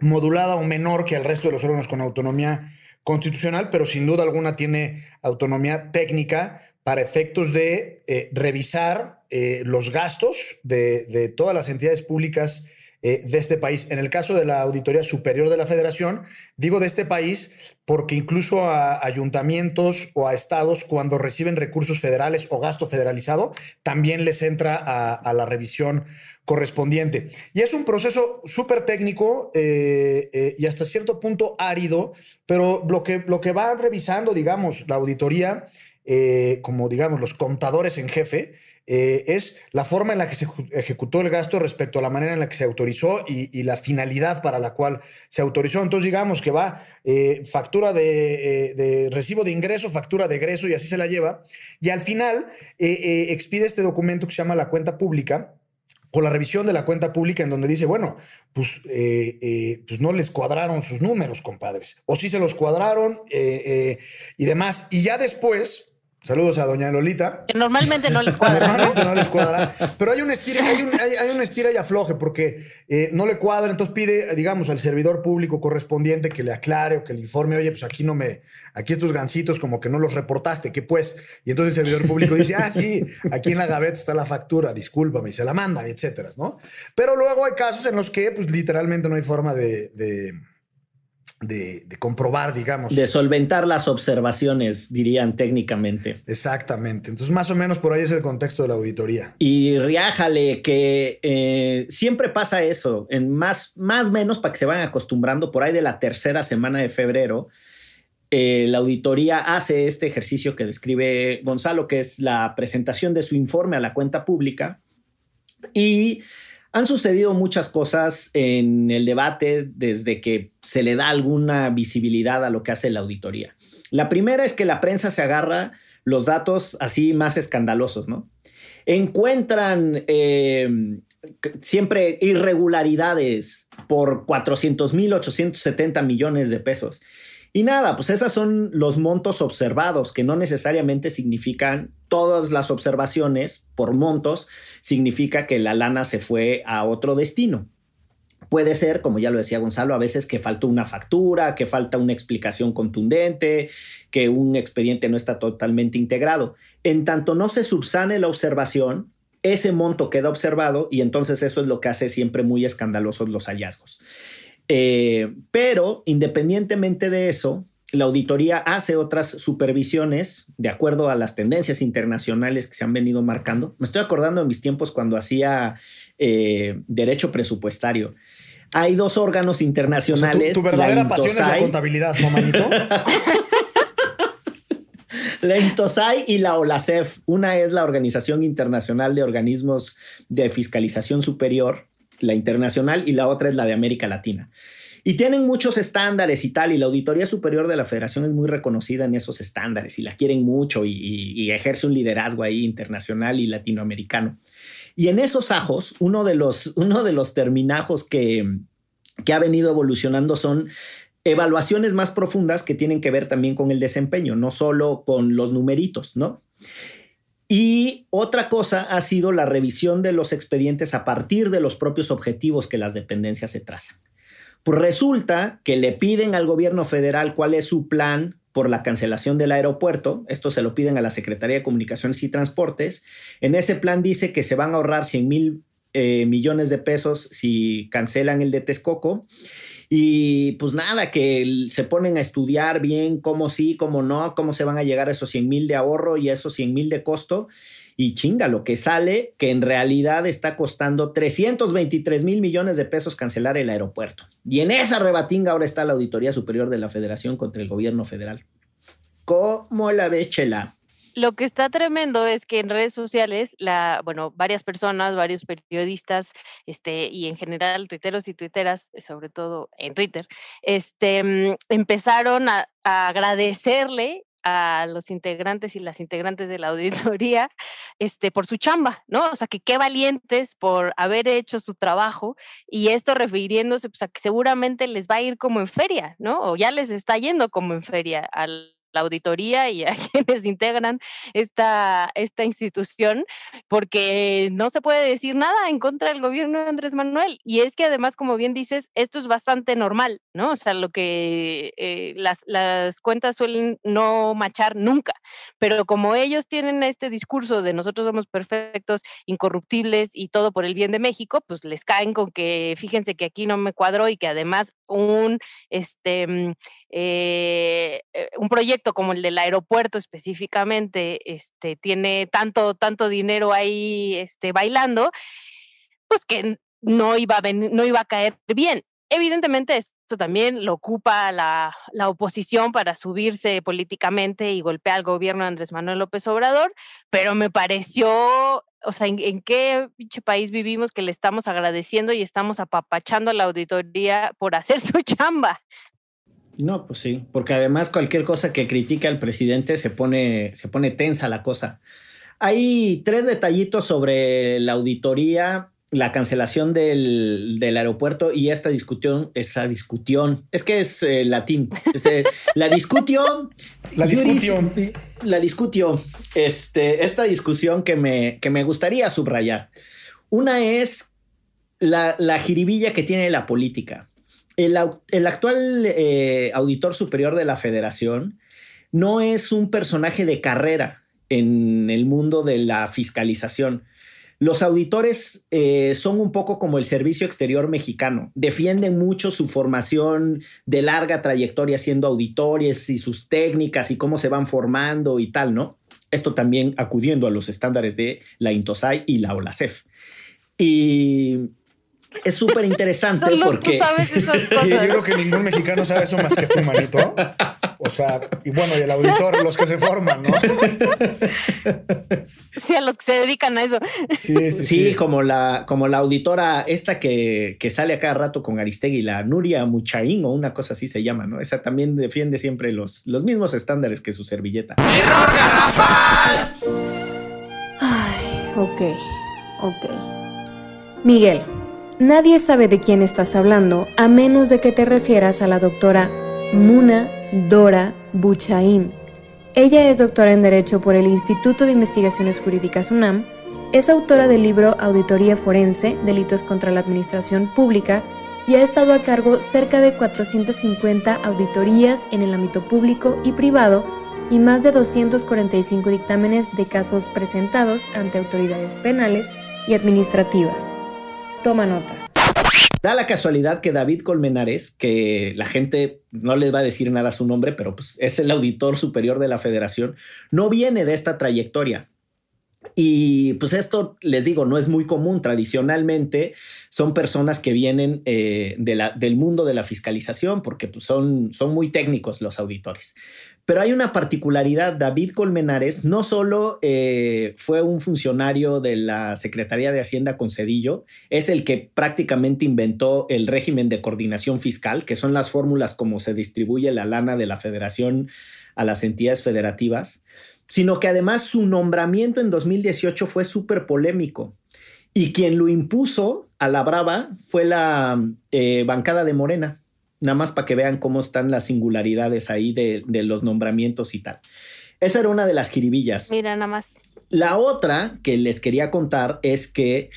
modulada o menor que el resto de los órganos con autonomía constitucional, pero sin duda alguna tiene autonomía técnica para efectos de eh, revisar eh, los gastos de, de, todas las entidades públicas eh, de este país. En el caso de la Auditoría Superior de la Federación, digo de este país porque incluso a ayuntamientos o a estados, cuando reciben recursos federales o gasto federalizado, también les entra a, la revisión correspondiente. Y es un proceso súper técnico eh, eh, y hasta cierto punto árido, pero lo que, lo que va revisando, digamos, la auditoría, eh, como digamos los contadores en jefe, eh, es la forma en la que se ejecutó el gasto respecto a la manera en la que se autorizó y, la finalidad para la cual se autorizó. Entonces, digamos que va eh, factura de, recibo de ingreso, factura de egreso y así se la lleva. Y al final expide este documento que se llama la cuenta pública con la revisión de la cuenta pública en donde dice, bueno, pues, pues no les cuadraron sus números, compadres. O sí se los cuadraron y demás. Y ya después, saludos a doña Lolita. Que normalmente no les cuadra. Normalmente no les cuadra. Pero hay un estira, hay un, hay, hay un estira y afloje porque eh, no le cuadra. Entonces pide, digamos, al servidor público correspondiente que le aclare o que le informe, oye, pues aquí no me, aquí estos gancitos como que no los reportaste, ¿qué pues? Y entonces el servidor público dice, ah, sí, aquí en la gaveta está la factura, discúlpame, y se la manda, etcétera, ¿no? Pero luego hay casos en los que, pues literalmente no hay forma de, de de, de, comprobar, digamos. De solventar las observaciones, dirían técnicamente. Exactamente. Entonces, más o menos por ahí es el contexto de la auditoría. Y riájale que eh, siempre pasa eso, en más, más menos para que se vayan acostumbrando, por ahí de la tercera semana de febrero, eh, la auditoría hace este ejercicio que describe Gonzalo, que es la presentación de su informe a la cuenta pública. Y han sucedido muchas cosas en el debate desde que se le da alguna visibilidad a lo que hace la auditoría. La primera es que la prensa se agarra los datos así más escandalosos, ¿no? Encuentran eh, siempre irregularidades por 400 mil 870 millones de pesos. Y nada, pues esos son los montos observados, que no necesariamente significan todas las observaciones por montos, significa que la lana se fue a otro destino. Puede ser, como ya lo decía Gonzalo, a veces que falta una factura, que falta una explicación contundente, que un expediente no está totalmente integrado. En tanto no se subsane la observación, ese monto queda observado y entonces eso es lo que hace siempre muy escandalosos los hallazgos. Eh, pero independientemente de eso, la auditoría hace otras supervisiones de acuerdo a las tendencias internacionales que se han venido marcando. Me estoy acordando de mis tiempos cuando hacía eh, derecho presupuestario. Hay dos órganos internacionales. tu, verdadera pasión es la contabilidad, ¿no, manito? la INTOSAI y la OLACEF. Una es la Organización Internacional de Organismos de Fiscalización Superior, la internacional, y la otra es la de América Latina. Y tienen muchos estándares y tal, y la Auditoría Superior de la Federación es muy reconocida en esos estándares y la quieren mucho y, ejerce un liderazgo ahí internacional y latinoamericano. Y en esos ajos, uno de los, uno de los terminajos que, que ha venido evolucionando son evaluaciones más profundas que tienen que ver también con el desempeño, no solo con los numeritos, ¿no? Y otra cosa ha sido la revisión de los expedientes a partir de los propios objetivos que las dependencias se trazan. Pues resulta que le piden al gobierno federal cuál es su plan por la cancelación del aeropuerto. Esto se lo piden a la Secretaría de Comunicaciones y Transportes. En ese plan dice que se van a ahorrar 100 mil eh, millones de pesos si cancelan el de Texcoco y pues nada, que se ponen a estudiar bien cómo sí, cómo no, cómo se van a llegar a esos 100 mil de ahorro y esos 100 mil de costo. Y chinga, lo que sale, que en realidad está costando 323 mil millones de pesos cancelar el aeropuerto. Y en esa rebatinga ahora está la Auditoría Superior de la Federación contra el gobierno federal. ¿Cómo la ves, Chela? Lo que está tremendo es que en redes sociales, la, bueno, varias personas, varios periodistas, este, y en general tuiteros y tuiteras, sobre todo en Twitter, este, mm, empezaron a, agradecerle a los integrantes y las integrantes de la auditoría este, por su chamba, ¿no? O sea, que qué valientes por haber hecho su trabajo y esto refiriéndose pues, a que seguramente les va a ir como en feria, ¿no? O ya les está yendo como en feria al la auditoría y a quienes integran esta, esta institución, porque no se puede decir nada en contra del gobierno de Andrés Manuel. Y es que además, como bien dices, esto es bastante normal, ¿no? O sea, lo que eh, las, las cuentas suelen no machar nunca, pero como ellos tienen este discurso de nosotros somos perfectos, incorruptibles y todo por el bien de México, pues les caen con que fíjense que aquí no me cuadro y que además un, este, mm, eh, eh, un proyecto como el del aeropuerto específicamente este, tiene tanto, tanto dinero ahí este, bailando, pues que no iba, a no iba a caer bien. Evidentemente esto también lo ocupa la, la, oposición para subirse políticamente y golpear al gobierno de Andrés Manuel López Obrador, pero me pareció o sea, ¿en, qué pinche país vivimos que le estamos agradeciendo y estamos apapachando a la auditoría por hacer su chamba? No, pues sí, porque además cualquier cosa que critica al presidente se pone, se pone tensa la cosa. Hay tres detallitos sobre la auditoría la cancelación del, aeropuerto y esta discusión, esta discusión, es que es eh, latín, este, la discusión, la discusión, la discusión, este, esta discusión que me, que me gustaría subrayar. Una es la, la jiribilla que tiene la política. El, actual eh, auditor superior de la federación no es un personaje de carrera en el mundo de la fiscalización los auditores eh, son un poco como el servicio exterior mexicano. Defienden mucho su formación de larga trayectoria siendo auditores y sus técnicas y cómo se van formando y tal, ¿no? Esto también acudiendo a los estándares de la INTOSAI y la OLACEF. Y es súper interesante Solo porque... tú sabes esas Sí, yo creo que ningún mexicano sabe eso más que tú, manito. O sea, y bueno, y el auditor, los que se forman, ¿no? Sí, a los que se dedican a eso. Sí, sí, Sí, sí. como la, como la auditora esta que, que sale a cada rato con Aristegui, la Nuria Muchaín o una cosa así se llama, ¿no? Esa también defiende siempre los, los mismos estándares que su servilleta. Ay, ok, ok. Miguel, nadie sabe de quién estás hablando a menos de que te refieras a la doctora Muna Dora Buchaín. Ella es doctora en Derecho por el Instituto de Investigaciones Jurídicas UNAM, es autora del libro Auditoría Forense, Delitos contra la Administración Pública y ha estado a cargo cerca de 450 auditorías en el ámbito público y privado y más de 245 dictámenes de casos presentados ante autoridades penales y administrativas. Toma nota. Da la casualidad que David Colmenares, que la gente no les va a decir nada su nombre, pero pues es el auditor superior de la federación, no viene de esta trayectoria. Y pues esto, les digo, no es muy común. Tradicionalmente son personas que vienen eh, del mundo de la fiscalización porque pues, son, son muy técnicos los auditores. Pero hay una particularidad. David Colmenares no solo eh, fue un funcionario de la Secretaría de Hacienda con Cedillo, es el que prácticamente inventó el régimen de coordinación fiscal, que son las fórmulas como se distribuye la lana de la federación a las entidades federativas, sino que además su nombramiento en 2018 fue súper polémico. Y quien lo impuso a la brava fue la eh, bancada de Morena nada más para que vean cómo están las singularidades ahí de, de, los nombramientos y tal. Esa era una de las jiribillas. Mira, nada más. La otra que les quería contar es que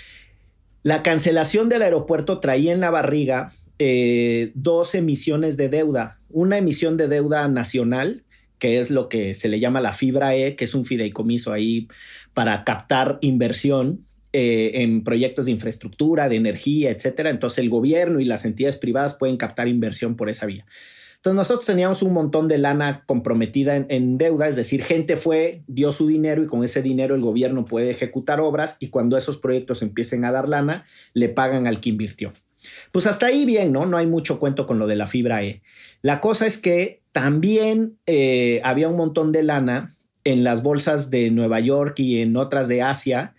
la cancelación del aeropuerto traía en la barriga eh, dos emisiones de deuda. Una emisión de deuda nacional, que es lo que se le llama la fibra E, que es un fideicomiso ahí para captar inversión eh, en proyectos de infraestructura, de energía, etcétera. Entonces el gobierno y las entidades privadas pueden captar inversión por esa vía. Entonces nosotros teníamos un montón de lana comprometida en, en, deuda, es decir, gente fue, dio su dinero y con ese dinero el gobierno puede ejecutar obras y cuando esos proyectos empiecen a dar lana, le pagan al que invirtió. Pues hasta ahí bien, ¿no? No hay mucho cuento con lo de la fibra E. La cosa es que también eh, había un montón de lana en las bolsas de Nueva York y en otras de Asia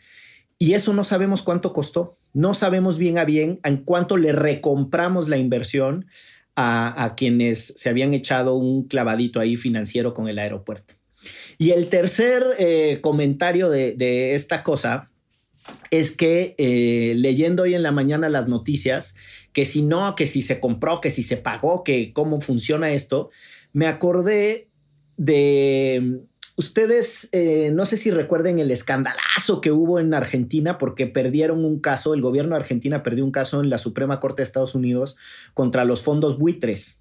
y eso no sabemos cuánto costó. No sabemos bien a bien en cuánto le recompramos la inversión a, quienes se habían echado un clavadito ahí financiero con el aeropuerto. Y el tercer eh, comentario de, de, esta cosa es que eh, leyendo hoy en la mañana las noticias, que si no, que si se compró, que si se pagó, que cómo funciona esto, me acordé de Ustedes, eh, no sé si recuerden el escandalazo que hubo en Argentina porque perdieron un caso, el gobierno de Argentina perdió un caso en la Suprema Corte de Estados Unidos contra los fondos buitres.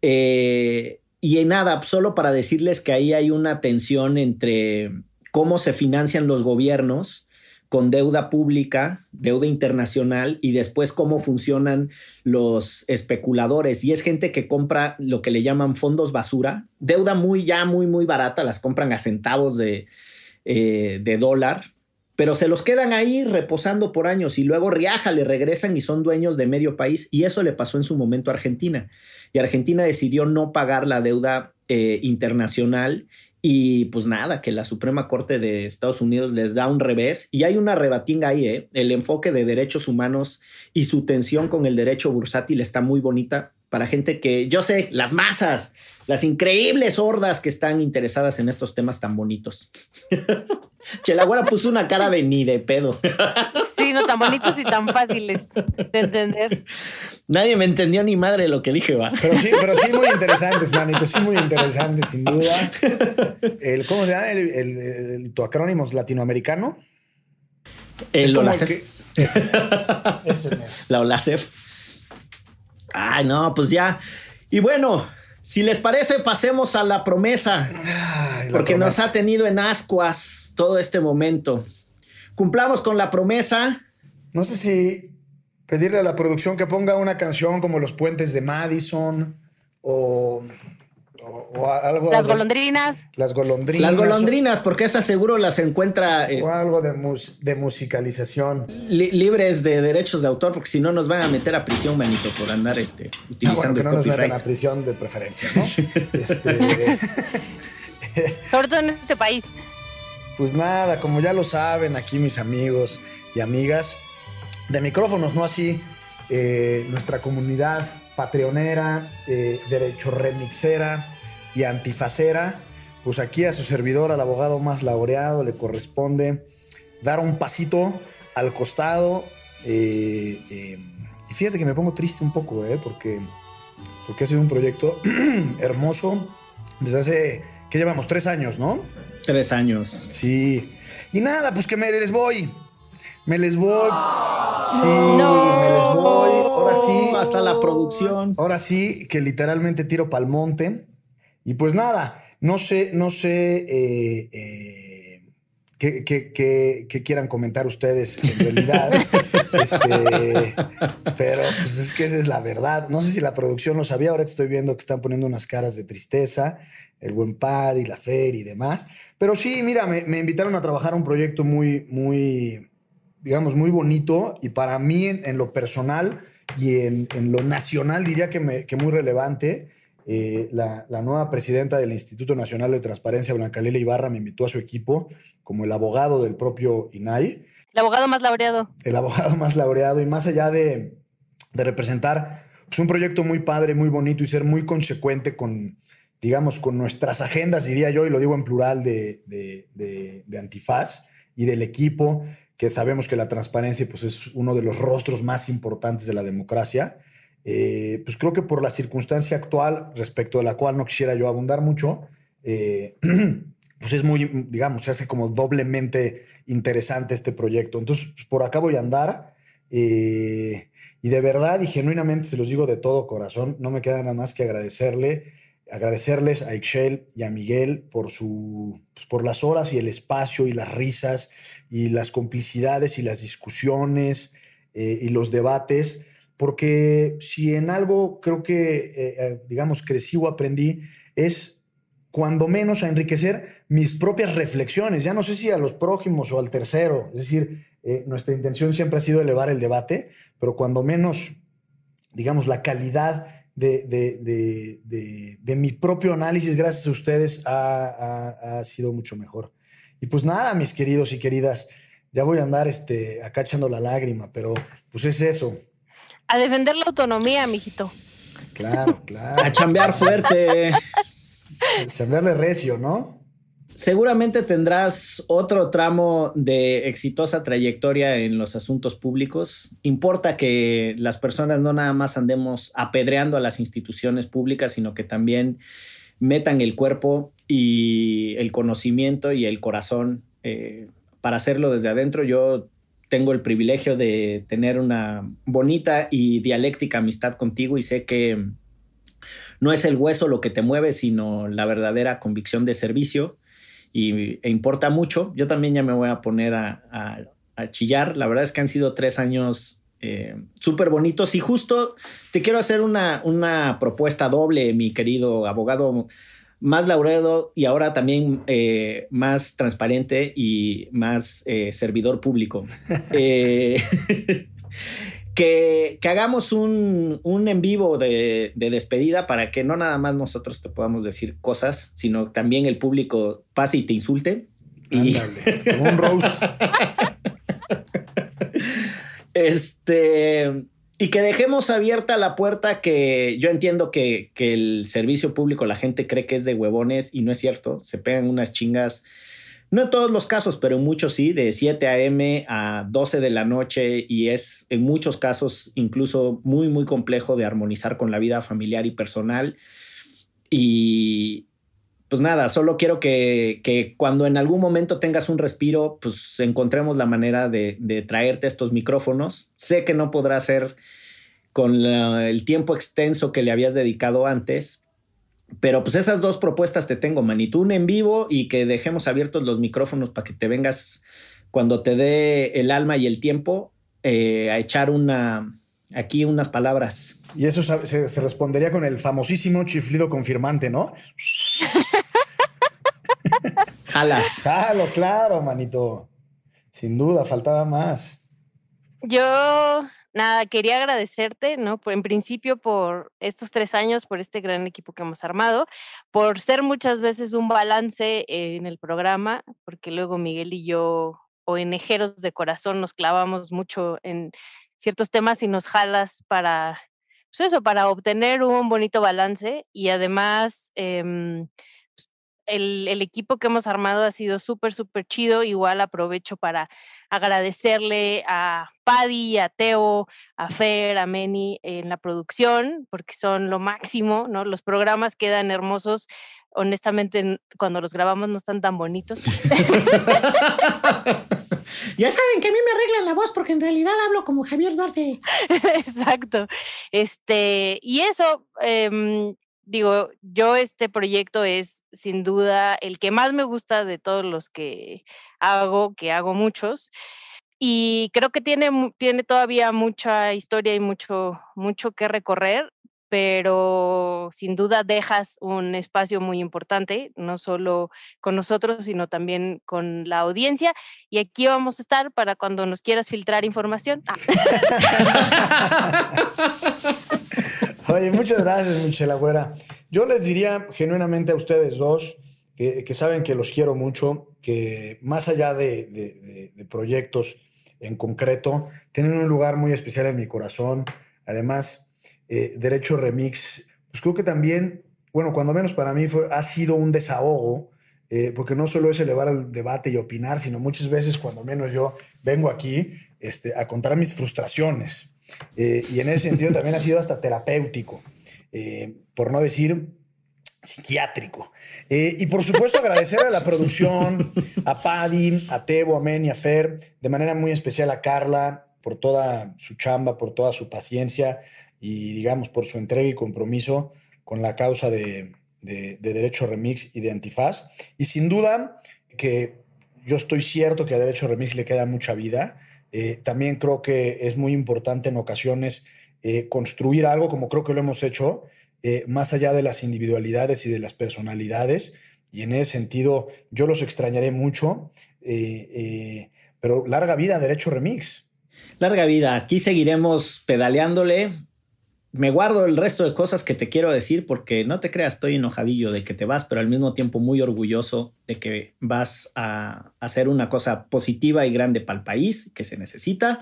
Eh, y en nada, solo para decirles que ahí hay una tensión entre cómo se financian los gobiernos con deuda pública, deuda internacional y después cómo funcionan los especuladores. Y es gente que compra lo que le llaman fondos basura, deuda muy ya muy, muy barata, las compran a centavos de, eh, de dólar, pero se los quedan ahí reposando por años y luego riaja, le regresan y son dueños de medio país. Y eso le pasó en su momento a Argentina. Y Argentina decidió no pagar la deuda eh, internacional y pues nada, que la Suprema Corte de Estados Unidos les da un revés y hay una rebatinga ahí, ¿eh? El enfoque de derechos humanos y su tensión con el derecho bursátil está muy bonita para gente que, yo sé, las masas, las increíbles hordas que están interesadas en estos temas tan bonitos. Chelagüera puso una cara de ni de pedo. Tan bonitos y tan fáciles de entender. Nadie me entendió ni madre lo que dije, va. Pero sí, pero sí muy interesantes, manito, sí muy interesantes, sin duda. El, ¿Cómo se llama? El, el, el, tu acrónimo es latinoamericano. El OLACEF. Que, ese, ese La OLACEF. Ay, no, pues ya. Y bueno, si les parece, pasemos a la promesa. Ay, la porque promesa. nos ha tenido en ascuas todo este momento. Cumplamos con la promesa. No sé si pedirle a la producción que ponga una canción como Los Puentes de Madison o, o algo Las de- golondrinas. Las golondrinas. Las golondrinas, porque esas seguro las encuentra O, o algo de, mus- de musicalización. li- libres de derechos de autor, porque si no nos van a meter a prisión, manito, por andar este, Ah, utilizando bueno, que el no nos metan copyright. a prisión de preferencia, ¿no? este, Sobre todo en este país. pues nada, como ya lo saben aquí mis amigos y amigas, de micrófonos, no así, eh, nuestra comunidad patreonera, eh, derecho remixera y antifacera, pues aquí a su servidor, al abogado más laureado, le corresponde dar un pasito al costado. eh, y fíjate que me pongo triste un poco, eh, porque, porque ha sido un proyecto hermoso desde hace, ¿qué llevamos? Tres años, ¿no? Tres años. Sí. Y nada, pues que me les voy. Me les voy. Sí, No. me les voy. Ahora sí. Hasta la producción. Ahora sí, que literalmente tiro pa'l monte. Y pues nada, no sé, no sé eh, eh, qué, qué- qué- qué quieran comentar ustedes en realidad. Este, pero pues es que esa es la verdad. No sé si la producción lo sabía. Ahora estoy viendo que están poniendo unas caras de tristeza, el buen pad y la fer y demás. Pero sí, mira, me, me invitaron a trabajar un proyecto muy, muy, digamos, muy bonito y para mí en, en lo personal y en, en lo nacional diría que, me- que muy relevante. Eh, la, la nueva presidenta del Instituto Nacional de Transparencia, Blanca Lela Ibarra, me invitó a su equipo como el abogado del propio INAI, El abogado más laureado. el abogado más laureado y más allá de, de representar pues, un proyecto muy padre, muy bonito y ser muy consecuente con, digamos, con nuestras agendas, diría yo, y lo digo en plural, de, de, de- de Antifaz y del equipo, que sabemos que la transparencia pues, es uno de los rostros más importantes de la democracia. Eh, pues creo que por la circunstancia actual, respecto de la cual no quisiera yo abundar mucho, eh, pues es muy, digamos, se hace como doblemente interesante este proyecto. Entonces, pues, por acá voy a andar. eh, y de verdad y genuinamente se los digo de todo corazón, no me queda nada más que agradecerle, agradecerles a Excel y a Miguel por su, pues, por las horas y el espacio y las risas y las complicidades y las discusiones eh, y los debates, porque si en algo creo que, eh, eh, digamos, crecí o aprendí, es cuando menos a enriquecer mis propias reflexiones, ya no sé si a los prójimos o al tercero, es decir, eh, nuestra intención siempre ha sido elevar el debate, pero cuando menos, digamos, la calidad de, de- de- de- de mi propio análisis, gracias a ustedes, ha, ha- ha sido mucho mejor. Y pues nada, mis queridos y queridas, ya voy a andar este, acá echando la lágrima, pero pues es eso. A defender la autonomía, mijito. Claro, A claro. chambear fuerte. Chambearle recio, ¿no? Seguramente tendrás otro tramo de exitosa trayectoria en los asuntos públicos. Importa que las personas no nada más andemos apedreando a las instituciones públicas, sino que también metan el cuerpo y el conocimiento y el corazón eh, para hacerlo desde adentro. Yo tengo el privilegio de tener una bonita y dialéctica amistad contigo y sé que no es el hueso lo que te mueve, sino la verdadera convicción de servicio y, e importa mucho. Yo también ya me voy a poner a, a- a chillar. La verdad es que han sido tres años eh, súper bonitos y justo te quiero hacer una, una propuesta doble, mi querido abogado más laureado y ahora también eh, más transparente y más eh, servidor público. Eh, que, que hagamos un, un en vivo de, de despedida para que no nada más nosotros te podamos decir cosas, sino también el público pase y te insulte. Y, como un roast. Este, y que dejemos abierta la puerta que yo entiendo que, que el servicio público, la gente cree que es de huevones y no es cierto. Se pegan unas chingas, no en todos los casos, pero en muchos sí, de 7 a.m. a 12 de la noche y es en muchos casos incluso muy, muy complejo de armonizar con la vida familiar y personal. Y, pues nada, solo quiero que, que, cuando en algún momento tengas un respiro, pues encontremos la manera de, de traerte estos micrófonos. Sé que no podrá ser con el tiempo extenso que le habías dedicado antes, pero pues esas dos propuestas te tengo, manito, un en vivo y que dejemos abiertos los micrófonos para que te vengas cuando te dé el alma y el tiempo eh, a echar una aquí unas palabras. Y eso se, se respondería con el famosísimo chiflido confirmante, ¿no? Jala. Jalo, claro, manito. Sin duda, faltaba más. Yo, nada, quería agradecerte, ¿no? En principio por estos tres años, por este gran equipo que hemos armado, por ser muchas veces un balance en el programa, porque luego Miguel y yo, ONGeros de corazón, nos clavamos mucho en ciertos temas y nos jalas para, pues eso, para obtener un bonito balance y además... Eh, el, el, equipo que hemos armado ha sido súper, súper chido. Igual aprovecho para agradecerle a Paddy, a Teo, a Fer, a Meni en la producción, porque son lo máximo, ¿no? Los programas quedan hermosos. Honestamente, cuando los grabamos no están tan bonitos. ya saben que a mí me arreglan la voz porque en realidad hablo como Javier Duarte. Exacto. Este, y eso, eh, digo, yo este proyecto es sin duda el que más me gusta de todos los que hago, que hago muchos. Y creo que tiene, tiene todavía mucha historia y mucho, mucho que recorrer, pero sin duda dejas un espacio muy importante, no solo con nosotros, sino también con la audiencia. Y aquí vamos a estar para cuando nos quieras filtrar información. Ah. Oye, muchas gracias, Michelle Güera. Yo les diría genuinamente a ustedes dos que, saben que los quiero mucho, que más allá de, proyectos en concreto, tienen un lugar muy especial en mi corazón. Además, eh, Derecho Remix, pues creo que también, bueno, cuando menos para mí fue, ha sido un desahogo, eh, porque no solo es elevar el debate y opinar, sino muchas veces, cuando menos yo vengo aquí este, a contar mis frustraciones. Eh, y en ese sentido también ha sido hasta terapéutico, eh, por no decir psiquiátrico. Eh, y por supuesto agradecer a la producción, a Paddy, a Tebo, a Men y a Fer, de manera muy especial a Carla por toda su chamba, por toda su paciencia y digamos por su entrega y compromiso con la causa de, de, de Derecho Remix y de Antifaz. Y sin duda que yo estoy cierto que a Derecho Remix le queda mucha vida. Eh, también creo que es muy importante en ocasiones eh, construir algo, como creo que lo hemos hecho, eh, más allá de las individualidades y de las personalidades. Y en ese sentido, yo los extrañaré mucho, pero larga vida, Derecho Remix. Larga vida. Aquí seguiremos pedaleándole me guardo el resto de cosas que te quiero decir porque no te creas, estoy enojadillo de que te vas, pero al mismo tiempo muy orgulloso de que vas a hacer una cosa positiva y grande para el país que se necesita.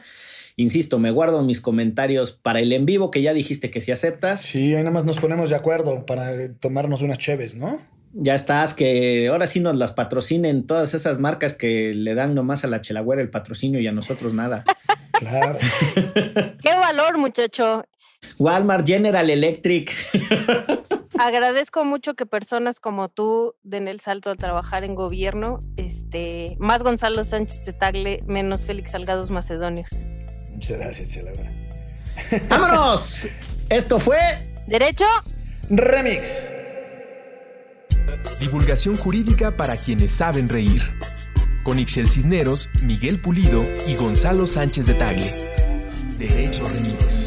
Insisto, me guardo mis comentarios para el en vivo que ya dijiste que si aceptas. Sí, ahí nada más nos ponemos de acuerdo para tomarnos unas cheves, ¿no? Ya estás, que ahora sí nos las patrocinen todas esas marcas que le dan nomás a la chelagüera el patrocinio y a nosotros nada. Claro. Qué valor, muchacho. Walmart, General Electric. Agradezco mucho que personas como tú den el salto a trabajar en gobierno. Este, más Gonzalo Sánchez de Tagle, menos Félix Salgados Macedonios. Muchas gracias, Chelabra. ¡Vámonos! Esto fue Derecho Remix. Divulgación jurídica para quienes saben reír. Con Ixel Cisneros, Miguel Pulido y Gonzalo Sánchez de Tagle. Derecho Remix.